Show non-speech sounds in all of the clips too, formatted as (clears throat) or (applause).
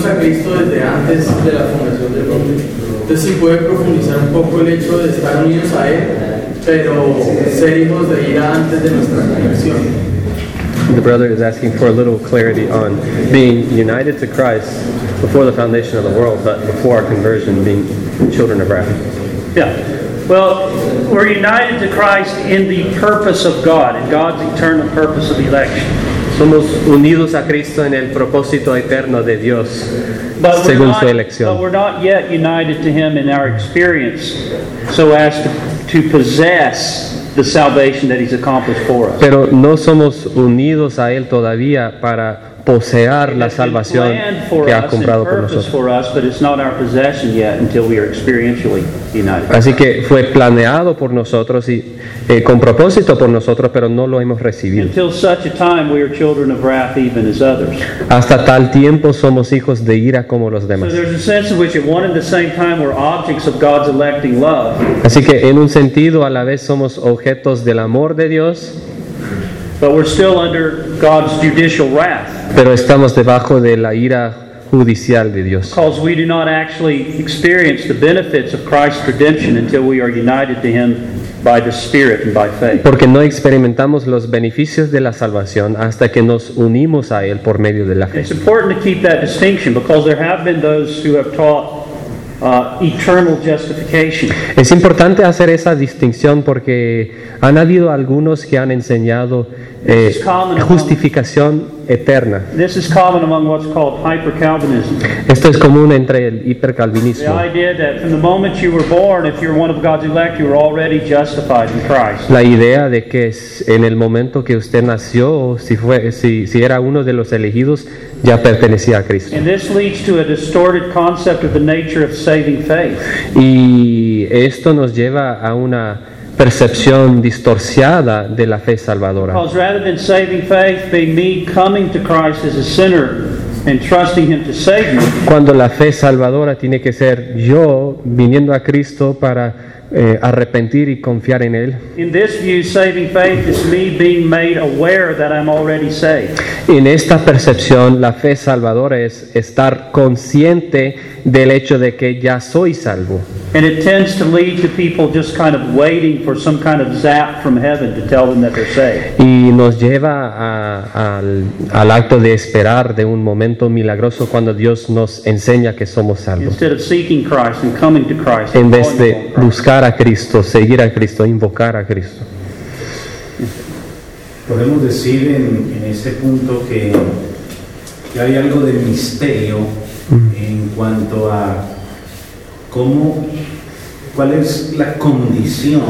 unirnos a Cristo desde antes de la fundación del mundo. Entonces sí puede profundizar un poco el hecho de estar unidos a Él, pero ser hijos de ira antes de nuestra conversión. The brother is asking for a little clarity on being united to Christ before the foundation of the world, but before our conversion, being children of wrath. Yeah. Well, we're united to Christ in the purpose of God, in God's eternal purpose of election. Somos unidos a Cristo en el propósito eterno de Dios, But we're, según not, su but elección. we're not yet united to Him in our experience so as to, to possess the salvation that He's accomplished for us. Pero no somos unidos a Él todavía para poseer la salvación que ha comprado por nosotros. Así que fue planeado por nosotros y eh, con propósito por nosotros, pero no lo hemos recibido. Hasta tal tiempo somos hijos de ira como los demás. Así que en un sentido a la vez somos objetos del amor de Dios, but we're still under God's judicial wrath pero estamos debajo de la ira judicial de Dios. because we do not actually experience the benefits of Christ's redemption until we are united to Him by the Spirit and by faith. Porque no experimentamos los beneficios de la salvación hasta que nos unimos a Él por medio de la fe. It's important to keep that distinction because there have been those who have taught uh, eternal justification. Es importante hacer esa distinción porque han habido algunos que han enseñado eh, justificación eterna. This is common among what's called hyper Calvinism. Esto es común entre el The hipercalvinismo. idea that from the moment you were born, if you're one of God's elect, you were already justified in Christ. La idea de que en el momento que usted nació, si, fue, si, si era uno de los elegidos, ya pertenecía a Cristo. And this leads to a distorted concept of the nature of saving faith. Y esto nos lleva a una percepción distorsiada de la fe salvadora. Because rather than saving faith being me coming to Christ as a sinner and trusting Him to save me, Cuando la fe salvadora tiene que ser yo viniendo a Cristo para eh, arrepentir y confiar en Él. in this view, saving faith is me being made aware that I'm already saved. En esta percepción, la fe salvadora es estar consciente del hecho de que ya soy salvo. And it tends to lead to people just kind of waiting for some kind of zap from heaven to tell them that they're saved. Y nos lleva a- al, al acto de esperar de un momento milagroso cuando Dios nos enseña que somos salvos. Instead of seeking Christ and coming to Christ. En vez de Christ. Buscar a Cristo, seguir a Cristo, invocar a Cristo. Podemos decir en, en ese punto que, que hay algo de misterio en cuanto a cómo, cuál es la condición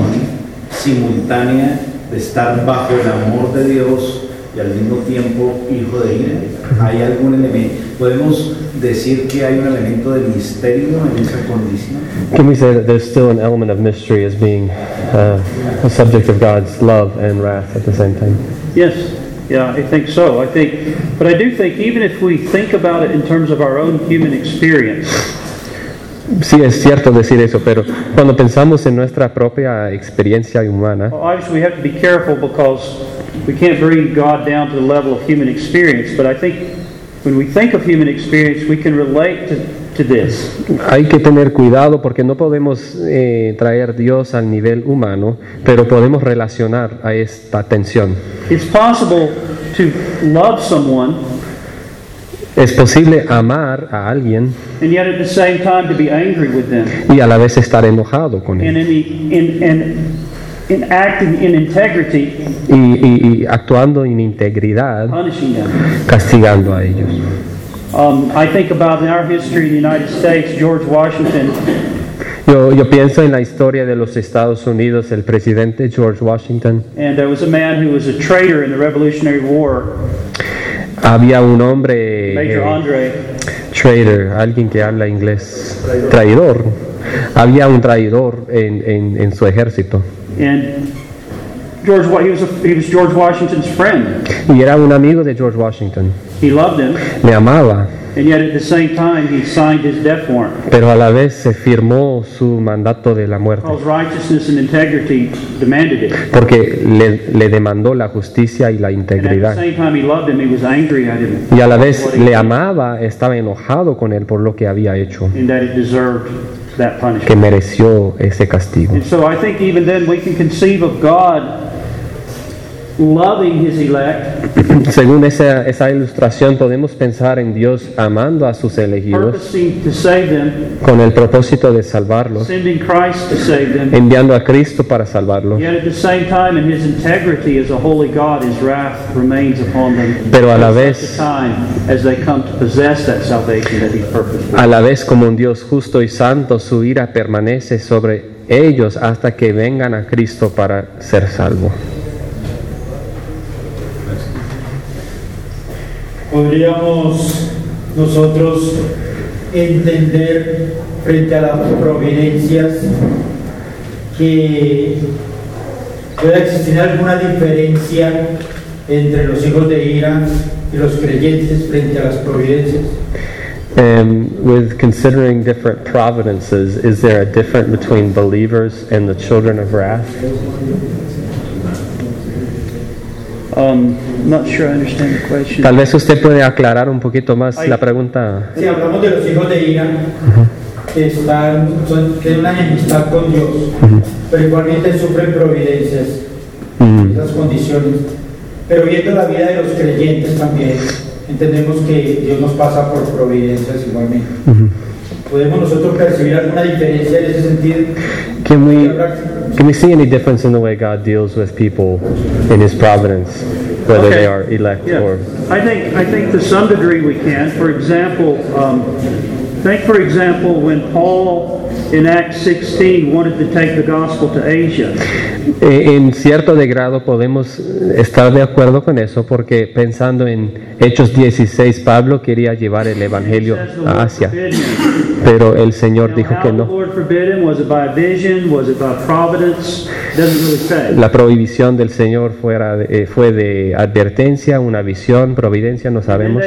simultánea de estar bajo el amor de Dios y al mismo tiempo hijo de ira. ¿Hay algún elemento? ¿Podemos decir que hay un elemento de misterio en esa condición? Can we say that there's still an element of mystery as being uh, a subject of God's love and wrath at the same time? Yes, yeah, I think so. I think, but I do think even if we think about it in terms of our own human experience, Sí, es cierto decir eso, pero cuando pensamos en nuestra propia experiencia humana, well, obviously we have to be careful because we can't bring God down to the level of human experience. But I think when we think of human experience, we can relate to, to this. hay que tener cuidado porque no podemos eh, traer Dios al nivel humano, pero podemos relacionar a esta tensión. It's possible to love someone Es posible amar a alguien and yet at the same time to be angry with them y a la vez estar enojado con and él in, the, in, in, in acting in integrity, y, y- y actuando en integridad, punishing them. castigando a ellos. Um, I think about in our history in the United States, George Washington Yo, yo pienso en la historia de los Estados Unidos, el presidente George Washington. And there was a man who was a traitor in the Revolutionary War, Había un hombre Major eh, Andre, trader, alguien que habla inglés, traidor. Había un traidor en, en- en su ejército. And George, he was, a, he was George Washington's friend. y era un amigo de George Washington. He loved him, Le amaba, and yet at the same time, he signed his death warrant. pero a la vez se firmó su mandato de la muerte, Because righteousness and integrity demanded it. porque le, le demandó la justicia y la And at the integridad. same time he loved him, he was angry at him. Y a la vez le amaba, estaba enojado con él por lo que había hecho, And that it deserved that que mereció ese castigo. And so I think even then we can conceive of God loving his elect, (clears throat) Según esa, esa ilustración podemos pensar en Dios amando a sus elegidos to save them, con el propósito de salvarlos, sending Christ to save them. enviando a Cristo para salvarlos. Yet at the same time, in his integrity as a holy God, his wrath remains upon them. Pero a la vez- a time as they come to possess that salvation that he purposed. A la vez como un Dios justo y santo, su ira permanece sobre ellos hasta que vengan a Cristo para ser salvo. Podríamos nosotros entender frente a las providencias que pueda existir alguna diferencia entre los hijos de ira y los creyentes frente a las providencias. And with considering different providences, is there a difference between believers and the children of wrath? Um, not sure I understand the question. Tal vez usted puede aclarar un poquito más la pregunta. Si hablamos de los hijos de ira, que están, son, tienen una enemistad con Dios, pero igualmente sufren providencias, esas condiciones. Pero viendo la vida de los creyentes también, entendemos que Dios nos pasa por providencias igualmente. ¿Podemos nosotros percibir alguna diferencia en ese sentido? Can we can we see any difference in the way God deals with people in His providence, whether Okay. they are elect Yeah, or? I think, I think to some degree we can. For example, um, think for example when Paul in Acts 16 wanted to take the gospel to Asia. Eh, En cierto de grado podemos estar de acuerdo con eso porque pensando en Hechos 16, Pablo quería llevar el Evangelio a Asia, pero el Señor dijo que no. La prohibición del Señor fuera de- eh, fue de advertencia, una visión, providencia, no sabemos.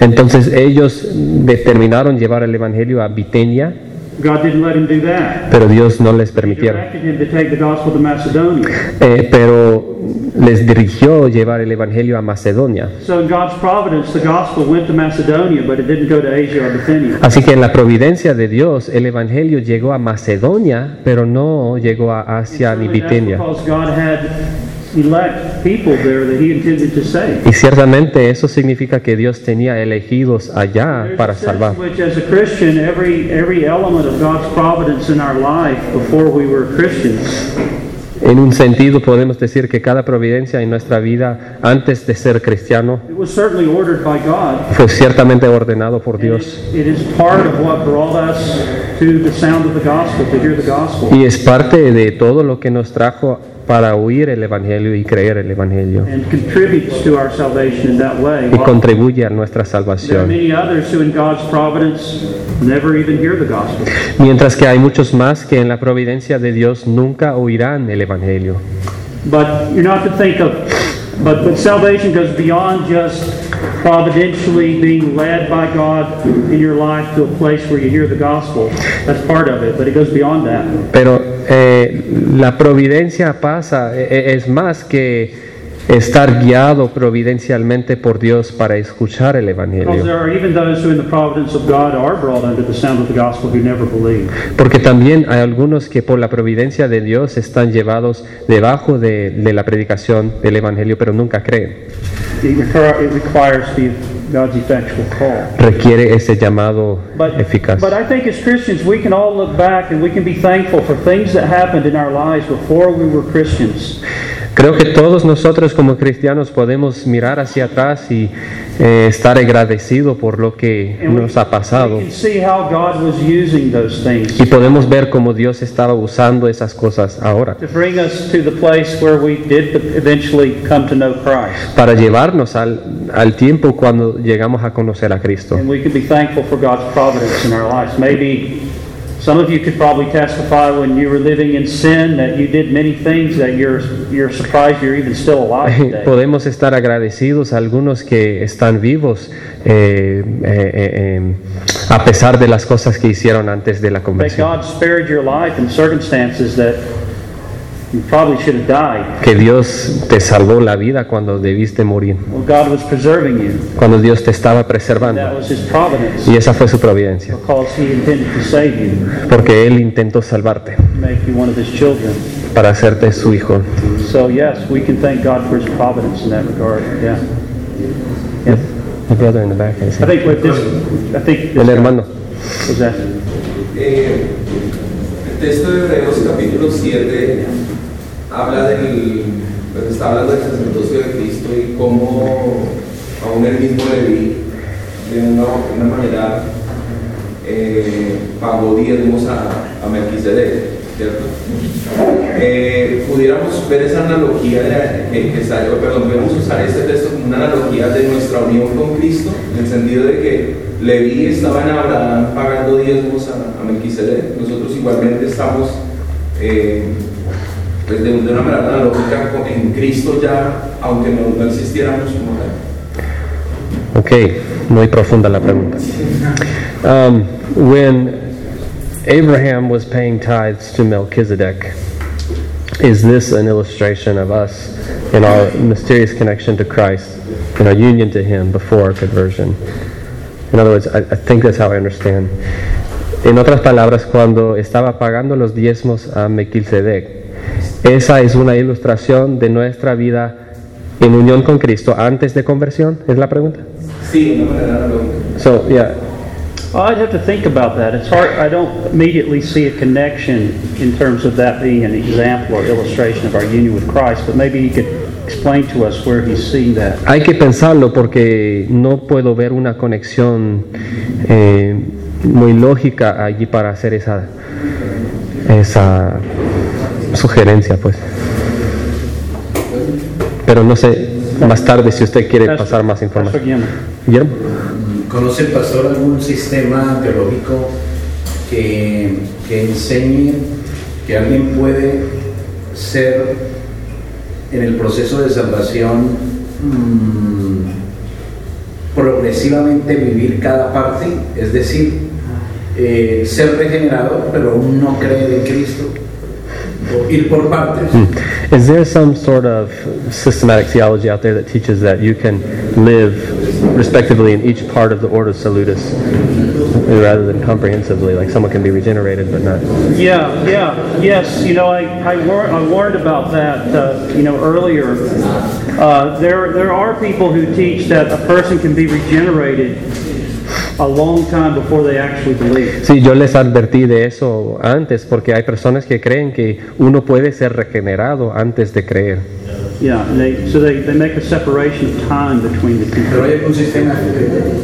Entonces ellos determinaron llevar el Evangelio a Bitenia, God didn't let him do that. pero Dios no les Macedonia. Eh, pero les dirigió llevar el Evangelio a Macedonia. Así que en la providencia de Dios, el Evangelio llegó a Macedonia, pero no llegó a Asia ni Certainly that's Bitinia. because God had elect people there that He intended to save. Y ciertamente eso significa que Dios tenía elegidos allá para salvar. in which, as a Christian, every every element of God's providence in our life before we were Christians En un sentido podemos decir que cada providencia en nuestra vida antes de ser cristiano it was certainly ordered by God. fue ciertamente ordenado por Dios. Y es parte de todo lo que nos trajo para oír el Evangelio y creer el Evangelio. and contributes to our salvation in that way. Y contribuye a nuestra salvación. many others who, in God's providence, never even hear the gospel. Mientras que hay muchos más que en la providencia de Dios nunca oirán el Evangelio. But you're not to think of, but, but salvation goes beyond just providentially being led by God in your life to a place where you hear the gospel. That's part of it, but it goes beyond that. Pero eh, la providencia pasa, e- e- es más que estar guiado providencialmente por Dios para escuchar el Evangelio. there are even those who, in the providence of God, are brought under the sound of the gospel who never believe. Porque también hay algunos que por la providencia de Dios están llevados debajo de, de la predicación del Evangelio, pero nunca creen. It, requir- it requires the, God's effectual call. Requiere ese llamado But, eficaz. but I think as Christians, we can all look back and we can be thankful for things that happened in our lives before we were Christians. Creo que todos nosotros como cristianos podemos mirar hacia atrás y eh, estar agradecido por lo que And we, nos ha pasado. Y podemos ver cómo Dios estaba usando esas cosas ahora para llevarnos al, al tiempo cuando llegamos a conocer a Cristo. And we can be thankful for God's providence in our lives. Maybe Some of you could probably testify when you were living in sin that you did many things that you're, you're surprised you're even still alive (laughs) today. Podemos estar agradecidos a algunos que están vivos eh, eh, eh, a pesar de las cosas que hicieron antes de la That conversión. God spared your life in circumstances that you probably should have died. Que Dios te salvó la vida cuando debiste morir, Well, God was preserving you. cuando Dios te estaba That preservando. was His providence Y esa fue su providencia, because He intended to save you, porque Él intentó salvarte make you one of His children. para hacerte su hijo. So yes, we can thank God for His providence in that regard. Yeah. Yeah. The brother in the back, I I see. think with this, I think El hermano. was that. Eh, el texto de Hebreos capítulo 7 habla del, pues está hablando del sacerdocio de Cristo y cómo aún el mismo Leví de una, una manera eh, pagó diezmos a, a Melquisedec, ¿cierto? Eh, pudiéramos ver esa analogía, de, que, salió, perdón, podemos usar este texto como una analogía de nuestra unión con Cristo, en el sentido de que Leví estaba en Abraham pagando diezmos a, a. Nosotros igualmente estamos eh, pues de, una manera analógica en Cristo ya, aunque no, no existiéramos como tal. Ok, muy profunda la pregunta. Um, when Abraham was paying tithes to Melchizedek, is this an illustration of us in our mysterious connection to Christ, in our union to Him before our conversion? In other words, I, I think that's how I understand. En otras palabras, cuando estaba pagando los diezmos a Melchizedek, esa es una ilustración de nuestra vida en unión con Cristo antes de conversión, es la pregunta. Sí. So yeah, Well, I'd have to think about that. It's hard, I don't immediately see a connection in terms of that being an example or illustration of our union with Christ, but maybe he could explain to us where he's seeing that. hay que pensarlo porque no puedo ver una conexión eh, muy lógica allí para hacer esa esa sugerencia, pues. Pero no sé más tarde si usted quiere pasar más información. Guillermo. ¿Conoce el pastor algún sistema teológico que, que enseñe que alguien puede ser en el proceso de salvación mm, progresivamente vivir cada parte? Es decir, eh, ser regenerado pero aún no creer en Cristo. O ir por partes. Is there some sort of systematic theology out there that teaches that you can live respectively in each part of the order salutis rather than comprehensively, like someone can be regenerated but not? Yeah, yeah, yes. You know, I, I, war- I warned about that, uh, you know, earlier. Uh, there, there are people who teach that a person can be regenerated a long time before they actually believe. Sí, yo les advertí de eso antes porque hay personas que creen que uno puede ser regenerado antes de creer. Yeah, they, so they, they make a separation of time between the two. Pero hay sistema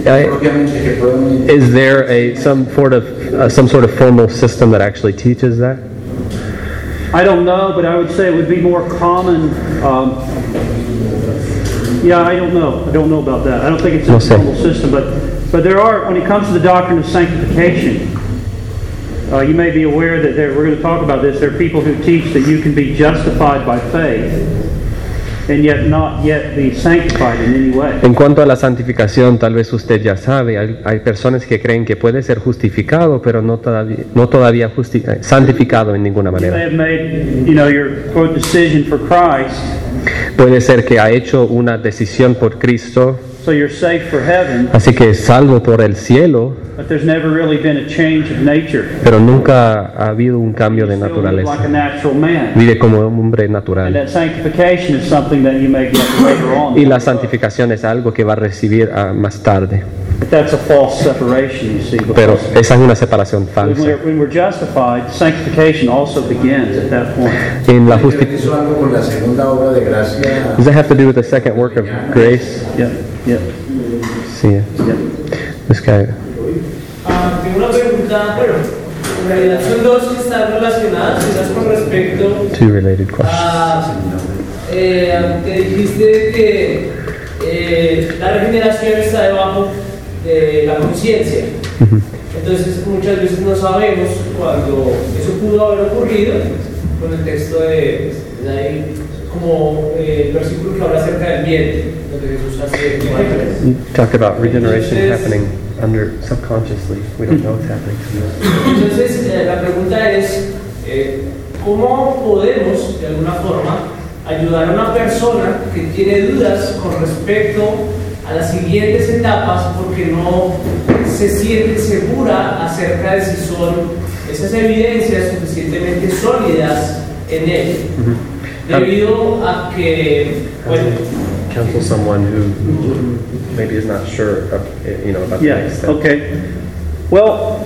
Hay- propiamente que pueda Is there a some sort of uh, some sort of formal system that actually teaches that? I don't know, but I would say it would be more common. Um, yeah, I don't know. I don't know about that. I don't think it's No a sé. formal system, but but there are when it comes to the doctrine of sanctification. Uh, you may be aware that there, we're going to talk about this. There are people who teach that you can be justified by faith, and yet not yet be sanctified in any way. En cuanto a la santificación, tal vez usted ya sabe, hay, hay personas que creen que puede ser justificado, pero no todavía, no todavía justi- eh, santificado en ninguna manera. have made, you know, your quote decision for Christ, Puede ser que ha hecho una decisión por Cristo, so you're safe for heaven, así que salvo por el cielo, but there's never really been a change of nature. pero nunca ha habido un cambio de still live like a naturaleza. natural man. Vive como un hombre And natural. that sanctification is something that you may get later on. Y la santificación es algo que va a recibir ah, más tarde. But that's a false separation, you see. Pero Because esa es una separación when falsa. we're, when we're justified, sanctification also begins at that point. En la ¿Tiene justi- eso algo con la segunda obra de gracia? Does that have to do with the second work of grace? Yep, yep, Sí. yep. This guy. Ah, tengo una pregunta, bueno, en realidad son dos que están relacionadas, es con respecto Two related questions. a eh, que dijiste que eh, la regeneración está debajo de la conciencia. Entonces muchas veces no sabemos cuando eso pudo haber ocurrido con el texto de, de ahí, como eh, el versículo que habla acerca del vientre, donde Jesús hace You talk about regeneration Entonces- happening under subconsciously. We don't know it's happening. Entonces, eh, la pregunta es, eh, ¿cómo podemos, de alguna forma, ayudar a una persona que tiene dudas con respecto a las siguientes etapas porque no se siente segura acerca de si son esas evidencias suficientemente sólidas en él? Debido um, a que, bueno, Counsel someone who maybe is not sure, of, you know, about the Yeah, next step. okay. Well,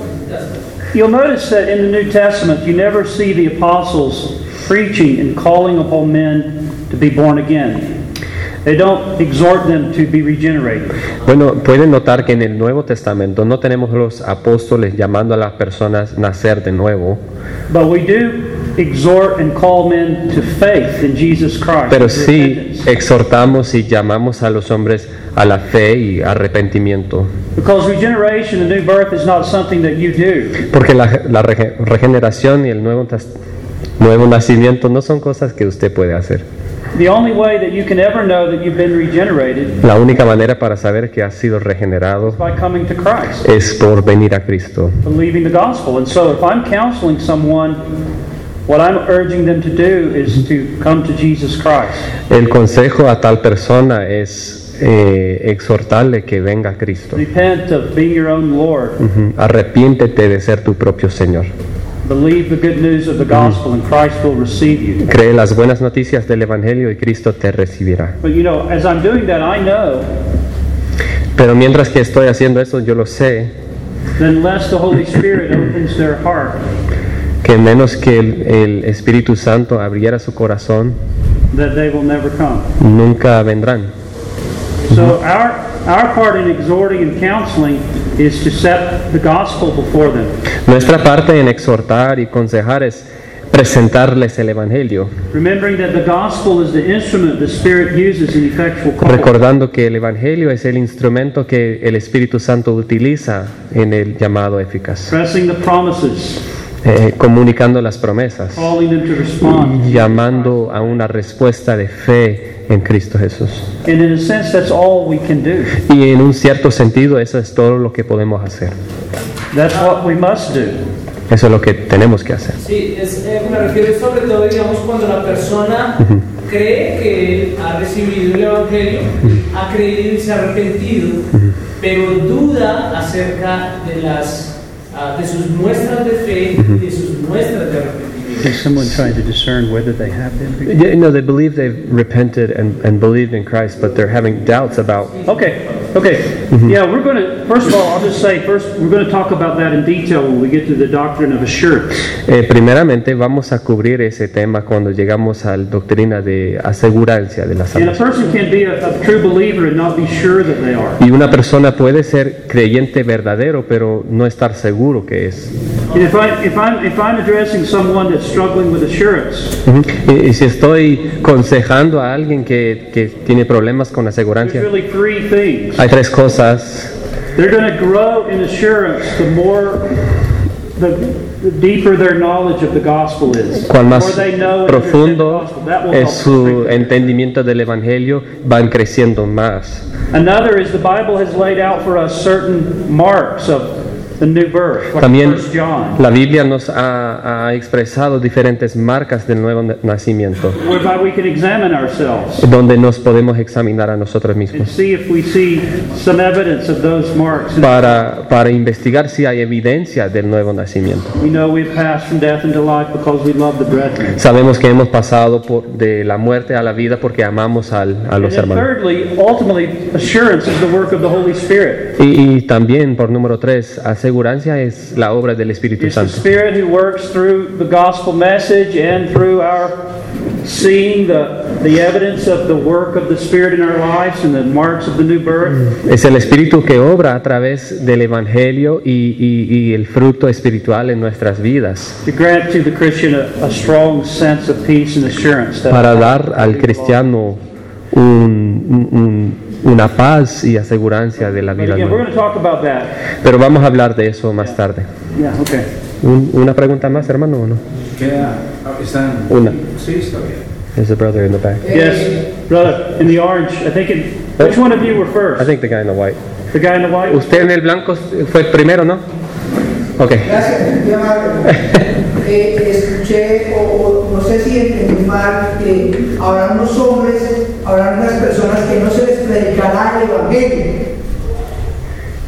you'll notice that in the New Testament, you never see the apostles preaching and calling upon men to be born again. They don't exhort them to be regenerated. Bueno, pueden notar que en el Nuevo Testamento no tenemos los apóstoles llamando a las personas nacer de nuevo, But we do exhort and call men to faith in Jesus Christ. pero sí exhortamos y llamamos a los hombres a la fe y arrepentimiento. Because regeneration and new birth is not something that you do. Porque la, la rege- regeneración y el nuevo, nuevo nacimiento no son cosas que usted puede hacer. The only way that you can ever know that you've been regenerated La única manera para saber que has sido regenerado is by coming to Christ, es por venir a Cristo. What I'm urging them to do is to come to Jesus Christ. El consejo a tal persona es eh, exhortarle que venga a Cristo. Repent of being your own Lord. Arrepiéntete de ser tu propio Señor. Believe the good news of the gospel, and Christ will receive you. Cree las buenas noticias del Evangelio y Cristo te recibirá. But you know, as I'm doing that, I know Pero mientras que estoy haciendo eso, yo lo sé, that unless the Holy Spirit opens their heart, que menos que el, el Espíritu Santo abriera su corazón, that they will never come. nunca vendrán. So our our part in exhorting and counseling is to set the gospel before them, Nuestra parte en exhortar y aconsejar es presentarles el Evangelio, remembering that the gospel is the instrument the Spirit uses in effectual call. recordando que el Evangelio es el instrumento que el Espíritu Santo utiliza en el llamado eficaz, Pressing the promises, eh, comunicando las promesas, calling them to respond. llamando a una respuesta de fe en Cristo Jesús. And in a sense, that's all we can do. Y en un cierto sentido eso es todo lo que podemos hacer. That's what we must do. Eso es lo que tenemos que hacer. Sí, es, eh, me refiero sobre todo, digamos, cuando la persona cree que ha recibido el Evangelio, ha creído y se ha arrepentido, pero duda acerca de, las, de sus muestras de fe y de sus muestras de arrepentimiento. Is someone trying to discern whether they have been? Yeah, no, they believe they've repented and, and believed in Christ, but they're having doubts about Okay, okay. Yeah, we're going to, first of all, I'll just say, first, we're going to talk about that in detail when we get to the doctrine of assurance. Eh, primeramente vamos a cubrir ese tema cuando llegamos a la doctrina de asegurancia de la And a salvación. person can be a, a true believer and not be sure that they are. Y una persona puede ser creyente verdadero, pero no estar seguro que es. And if, I, if, I'm, if I'm addressing someone that's struggling with assurance, Ujú. y, y si estoy consejando a alguien que, que tiene problemas con asegurancia, really three things. hay tres cosas. They're going to grow in assurance the more, the, the deeper their knowledge of the gospel is. Cuán The más more the profundo will es su entendimiento del Evangelio, van creciendo más. Another is the Bible has laid out for us certain marks of También 1 John, la Biblia nos ha, ha expresado diferentes marcas del nuevo na- nacimiento, donde nos podemos examinar a nosotros mismos. para, para investigar si hay evidencia del nuevo nacimiento. Sabemos que hemos pasado por, de la muerte a la vida porque amamos al- a los hermanos. Y, y también, por número tres, asegurancia es la obra del Espíritu Santo. Es el Espíritu que obra a través del Evangelio y, y- y el fruto espiritual en nuestras vidas. To grant to the Christian a, a strong sense of peace and assurance that para dar al cristiano un, un- un una paz y asegurancia de la But vida nueva. going to talk about that. Pero vamos a hablar de eso más tarde. Yeah, okay. Un- ¿Una pregunta más, hermano, o no? Están, Una. Sí, está bien. There's a brother in the back. Yes, brother, in the orange, I think it, which one of you were I first? think the guy in the white. The guy in the white? Usted en el blanco fue primero, ¿no? Ok. Gracias. (laughs) Eh, escuché, o, o no sé si entendí mal, que habrá unos hombres, habrá unas personas que no se predicará el Evangelio.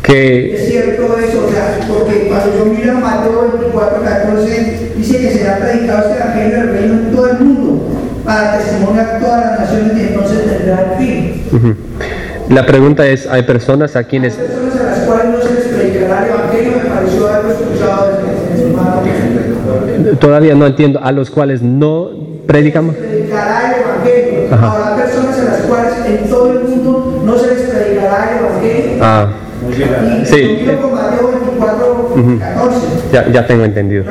Que Es cierto eso, o sea, porque cuando yo miro a Mateo 24, 14, dice que será predicado este Evangelio del reino en todo el mundo, para testimonio a todas las naciones y entonces tendrá el fin. la pregunta es, ¿hay personas a quienes Hay personas a las cuales no se les predicará el Evangelio, me pareció haberlo escuchado desde el hermano. todavía no entiendo, a los cuales no predicamos? predicará el Evangelio. Ajá. Habrá Ah, No llega. Y Sí. cumplido con Mateo 24, 14. ya, ya tengo entendido.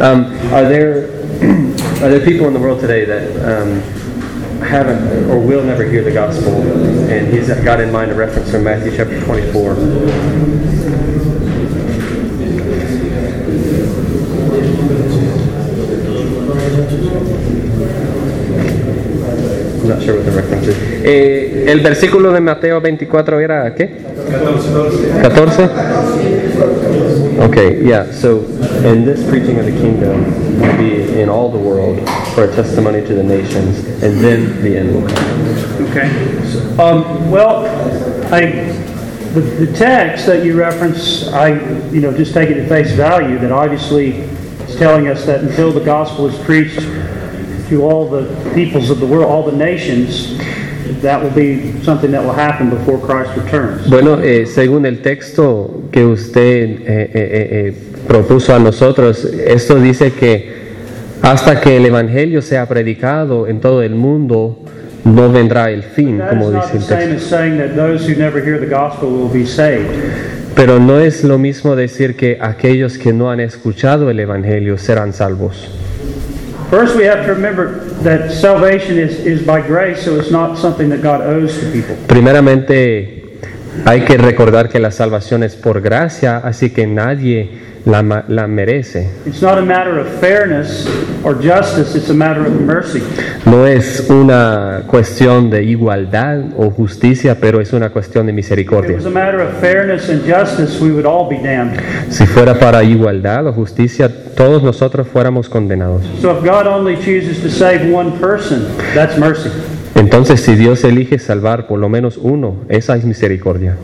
Um, are there (clears throat) are there people in the world today that um, haven't or will never hear the gospel? And he's got in mind a reference from Matthew chapter 24. Sure what the reference is. Eh, el versículo de Mateo 24 era ¿qué? 14. Okay, yeah. So, in this preaching of the kingdom will be in all the world for a testimony to the nations, and then the end will come. Okay. Um, well, I, the, the text that you reference, I, you know, just take it at face value that obviously is telling us that until the gospel is preached to all the peoples of the world, all the nations, that will be something that will happen before Christ returns. Bueno, eh, según el texto que usted eh, eh, eh, eh, propuso a nosotros, esto dice que hasta que el evangelio sea predicado en todo el mundo, no vendrá el fin, como dice the el same texto. as saying that those who never hear the gospel will be saved. Pero no es lo mismo decir que aquellos que no han escuchado el evangelio serán salvos. First, we have to remember that salvation is, is by grace, so it's not something that God owes to people. Primeramente, hay que recordar que la salvación es por gracia, así que nadie la, merece. It's not a matter of fairness or justice, it's a matter of mercy. No es una cuestión de igualdad o justicia, pero es una cuestión de If it misericordia. was a matter of fairness and justice, we would all be damned. Si fuera para igualdad o justicia, todos nosotros fuéramos condenados. So if God only chooses to save one person, that's mercy. Entonces, si Dios elige salvar por lo menos uno, esa es misericordia.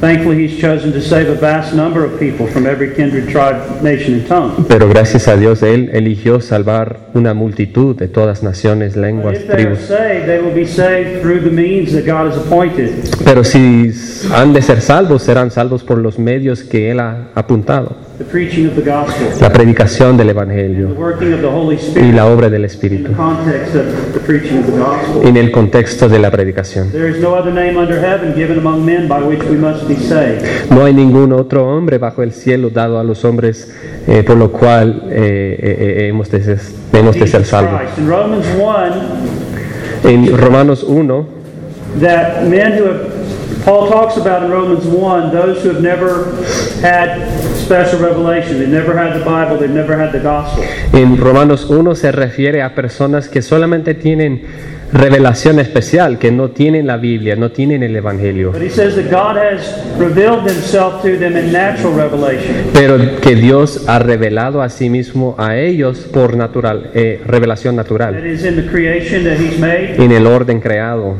Thankfully, He's chosen to save a vast number of people from every kindred, tribe, nation, and tongue. Pero gracias a Dios, Él eligió salvar una multitud de todas naciones, lenguas, if they are tribus. saved, they will be saved through the means that God has appointed. Pero si han de ser salvos, serán salvos por los medios que Él ha apuntado. The preaching of the gospel, La predicación del the Evangelio working of the Holy y la obra del Espíritu en el contexto de la predicación. There is no other name under heaven given among men by which we must be saved. No hay ningún otro hombre bajo el cielo dado a los hombres eh, por lo cual eh, eh, eh, hemos, de ser, hemos de ser salvos. Christ. In Romans 1, En Romanos 1 that men who have, Paul talks about in Romans 1, those who have never had special revelation, they've never had the Bible, they've never had the gospel. En Romanos 1 se refiere a personas que solamente tienen revelación especial, que no tienen la Biblia, no tienen el Evangelio, pero que Dios ha revelado a sí mismo a ellos por natural, eh, revelación That natural, en el orden creado.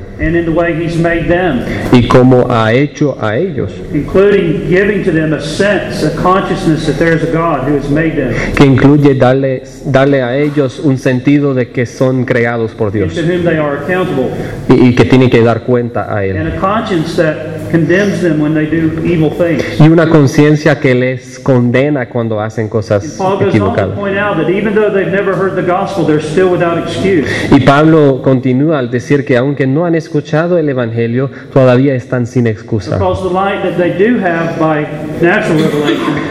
y cómo ha hecho a ellos, including giving to them a sense, a consciousness that there's a God who has made them, que incluye darle, darle a ellos un sentido de que son creados por Dios y que tienen que dar cuenta a Él. And a conscience that condemns them when they do evil things. y una conciencia que les condena cuando hacen cosas equivocadas. Y Pablo continúa al decir que aunque no han escuchado el Evangelio, todavía están sin excusa.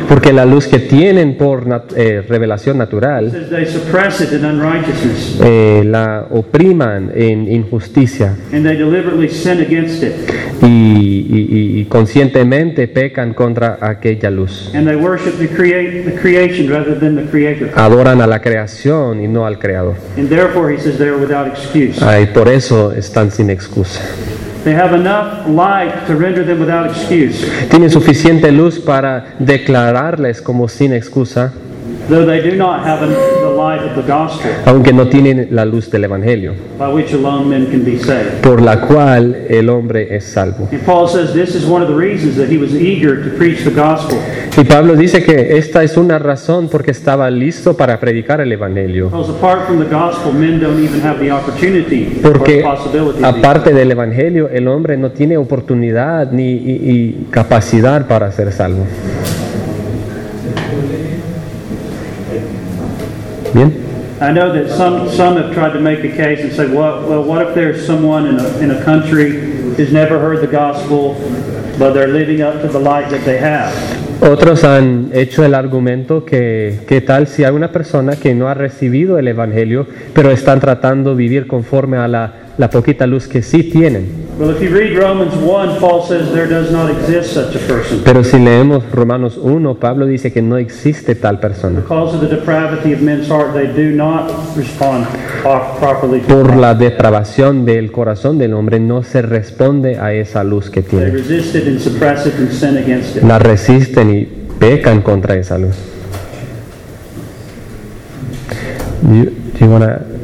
Porque la luz que tienen por nat- eh, revelación natural eh, la opriman en injusticia and they deliberately sin against it. y, y- y conscientemente pecan contra aquella luz. And they worship the, create, the creation rather than the creator. Adoran a la creación y no al creador. And therefore, he says they are without excuse. Por eso están sin excusa. They have enough light to render them without excuse, Tienen suficiente luz para declararles como sin excusa, though they do not have the light of the gospel, aunque no tienen la luz del Evangelio, by which alone men can be saved. por la cual el hombre es salvo. And Paul says this is one of the reasons that he was eager to preach the gospel. Y Pablo dice que esta es una razón porque estaba listo para predicar el Evangelio. Because apart from the gospel, men don't even have the opportunity Porque or the possibility. of being aparte del Evangelio, el hombre no tiene oportunidad ni y- y capacidad para ser salvo. Bien. I know that some, some have tried to make a case and say, well, well what if there's someone in a, in a country who's never heard the gospel, but they're living up to the light that they have? Otros han hecho el argumento que qué tal si hay una persona que no ha recibido el Evangelio, pero están tratando de vivir conforme a la, la poquita luz que sí tienen. Well, if you read Romans 1, Paul says there does not exist such a person. Pero si leemos Romanos 1, Pablo dice que no existe tal persona. Because of the depravity of men's heart, they do not respond pro- properly to Por la depravación del corazón del hombre no se responde a esa luz que tiene. La resisten y pecan contra esa luz. Do you, do you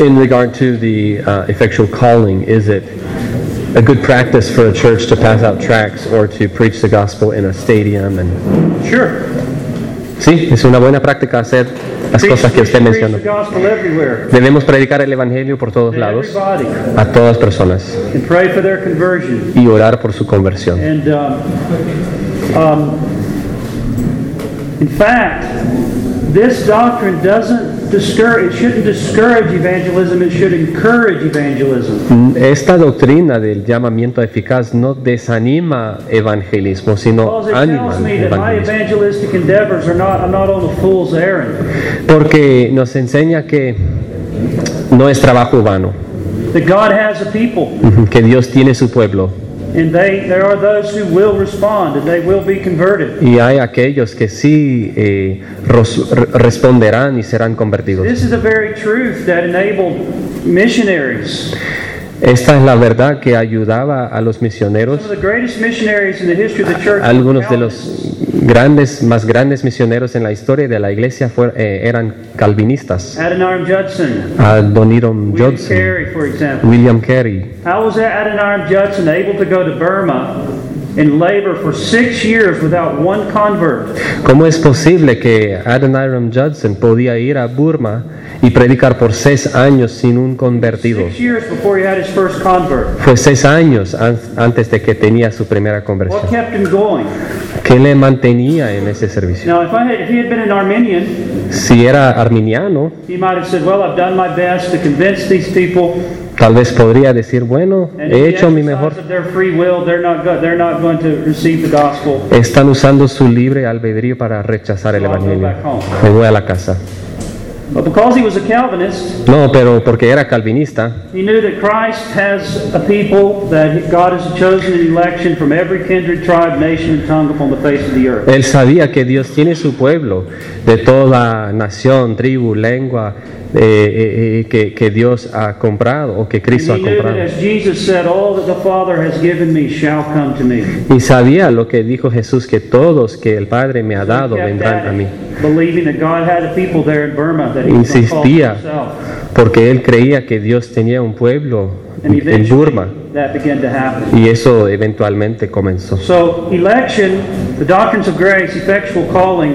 In regard to the uh, effectual calling, is it a good practice for a church to pass out tracts or to preach the gospel in a stadium? And Sure. sí, es una buena práctica hacer las Preach, cosas que usted preach mencionó. the gospel everywhere. Debemos predicar el evangelio por todos to lados, Everybody. a todas personas, And pray for their conversion. y orar por su conversión. And um, um, in fact, this doctrine doesn't discourage, it shouldn't discourage evangelism, it should encourage evangelism. Esta doctrina del llamamiento eficaz no desanima evangelismo, sino Because it anima tells me that my evangelismo. evangelistic endeavors are not, I'm not on a fool's errand. Porque nos enseña que no es trabajo vano, That God has a people, que Dios tiene su pueblo and they, there are those who will respond, and they will be converted. y hay aquellos que sí eh, re- responderán y serán convertidos. This is a very truth that enabled missionaries. Esta es la verdad que ayudaba a los misioneros, algunos de los grandes, más grandes misioneros en la historia de la iglesia fue- eh, eran calvinistas. Adoniram Judson, Adoniram William Judson, Carey. William Carey. How was Adoniram Judson able to go to Burma ¿Cómo es posible que Adoniram Judson podía ir a Burma y predicar por seis años sin un convertido? Six years before he had his first convert. Fue seis años an- antes de que tenía su primera What conversión. kept him going? ¿Qué le mantenía en ese servicio? Si era arminiano, tal vez podría decir, bueno, he hecho mi mejor. Están usando su libre albedrío para rechazar el Evangelio. Me voy a la casa. But because he was a Calvinist, No, pero porque era calvinista, he knew that Christ has a people that God has chosen in election from every kindred, tribe, nation, and tongue upon the face of the earth. él sabía que Dios tiene su pueblo de toda nación, tribu, lengua, eh, eh, eh, que, que Dios ha comprado o que Cristo ha comprado. as Jesus said, All that the Father has given me shall come to me. Y sabía lo que dijo Jesús, que todos que el Padre me ha dado vendrán a mí. Believing that God had a people there in Burma Insistía, porque él creía que Dios tenía un pueblo en Burma. that began to happen. Y eso eventualmente comenzó. So, election, the doctrines of grace, effectual calling,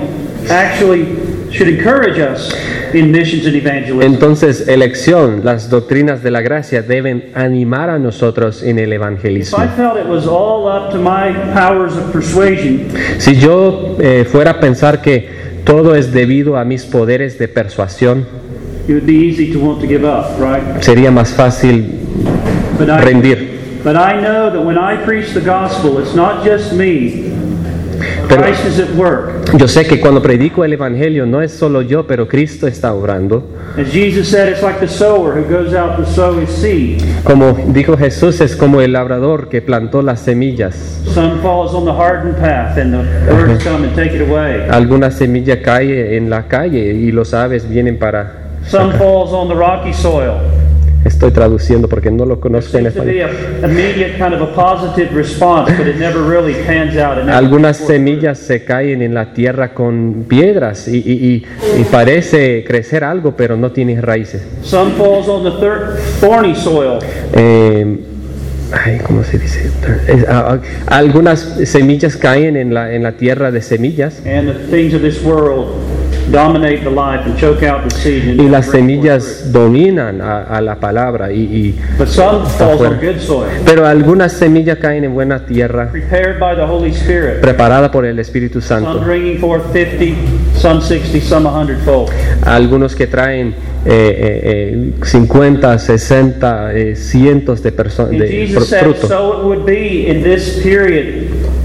actually should encourage us in missions and evangelism. Entonces, elección, las doctrinas de la gracia deben animar a nosotros en el If evangelismo. I felt it was all up to my powers of persuasion, Si yo eh, fuera a pensar que todo es debido a mis poderes de persuasión, it would be easy to want to give up, right? sería más fácil rendir. but I know that when I preach the gospel, it's not just me. Pero-. Yo sé que cuando predico el evangelio no es solo yo, pero Cristo está obrando. As Jesus said, it's like the sower who goes out to sow his seed. Como dijo Jesús, es como el labrador que plantó las semillas. Some falls on the hardened path, and the birds come and take it away. Alguna semilla cae en la calle y los aves vienen para... Some falls on the rocky soil. Estoy traduciendo porque no lo conozco en español. Algunas semillas se caen en la tierra con piedras y, y- y- y parece crecer algo, pero no tiene raíces. Some falls on the thir- thorny soil. Eh, ay, ¿Cómo se dice? Es- ah, ah, algunas semillas caen en la, en la tierra de semillas And the things of this world dominate the life and choke out the seed. and y las semillas dominan a, a la palabra. Y, y- pero algunas semillas caen en buena tierra preparada por el Espíritu Some Santo. bringing forth 50, some 60, some 100 fold. Algunos que traen eh, eh, eh, 50, 60, eh, cientos de personas de Jesus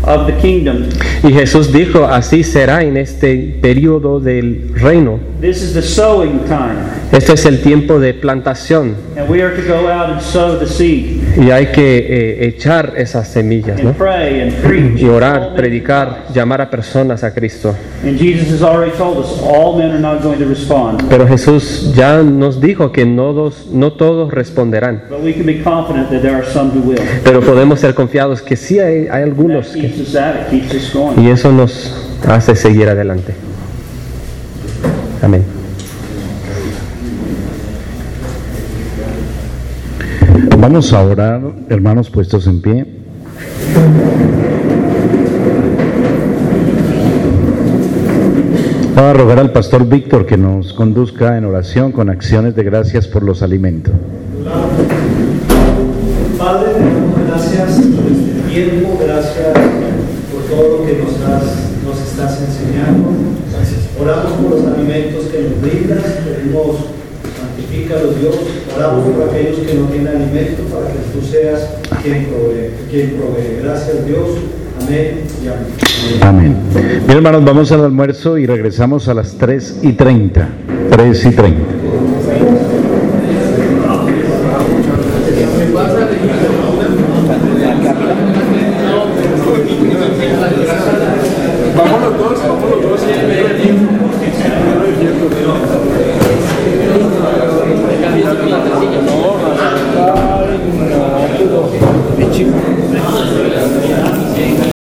fr- said, fruto. so it would be in this period of the kingdom. Y Jesús dijo, así será en este periodo del reino. This is the sowing time. Este es el tiempo de plantación And we are to go out and sow the seed y hay que eh, echar esas semillas, ¿no? and pray and preach. Y orar, predicar, llamar a personas a Cristo. And Jesus has already told us all men are not going to respond. Pero Jesús ya nos dijo que no, dos- no todos responderán, But we can be confident that there are some who will. pero podemos ser confiados que sí hay, hay algunos que... Y eso nos hace seguir adelante. Amén. Vamos a orar, hermanos puestos en pie. Voy a rogar al pastor Víctor que nos conduzca en oración con acciones de gracias por los alimentos. Padre, gracias por este tiempo, gracias por todo lo que nos, has- nos estás enseñando. Oramos por los alimentos que nos brindas, pedimos, santifícalos Dios. Oramos por aquellos que no tienen alimento para que tú seas quien provee. Gracias Dios. Amén amén. Amén. Bien, hermanos, vamos al almuerzo y regresamos a las 3 y 30. 3 y 30.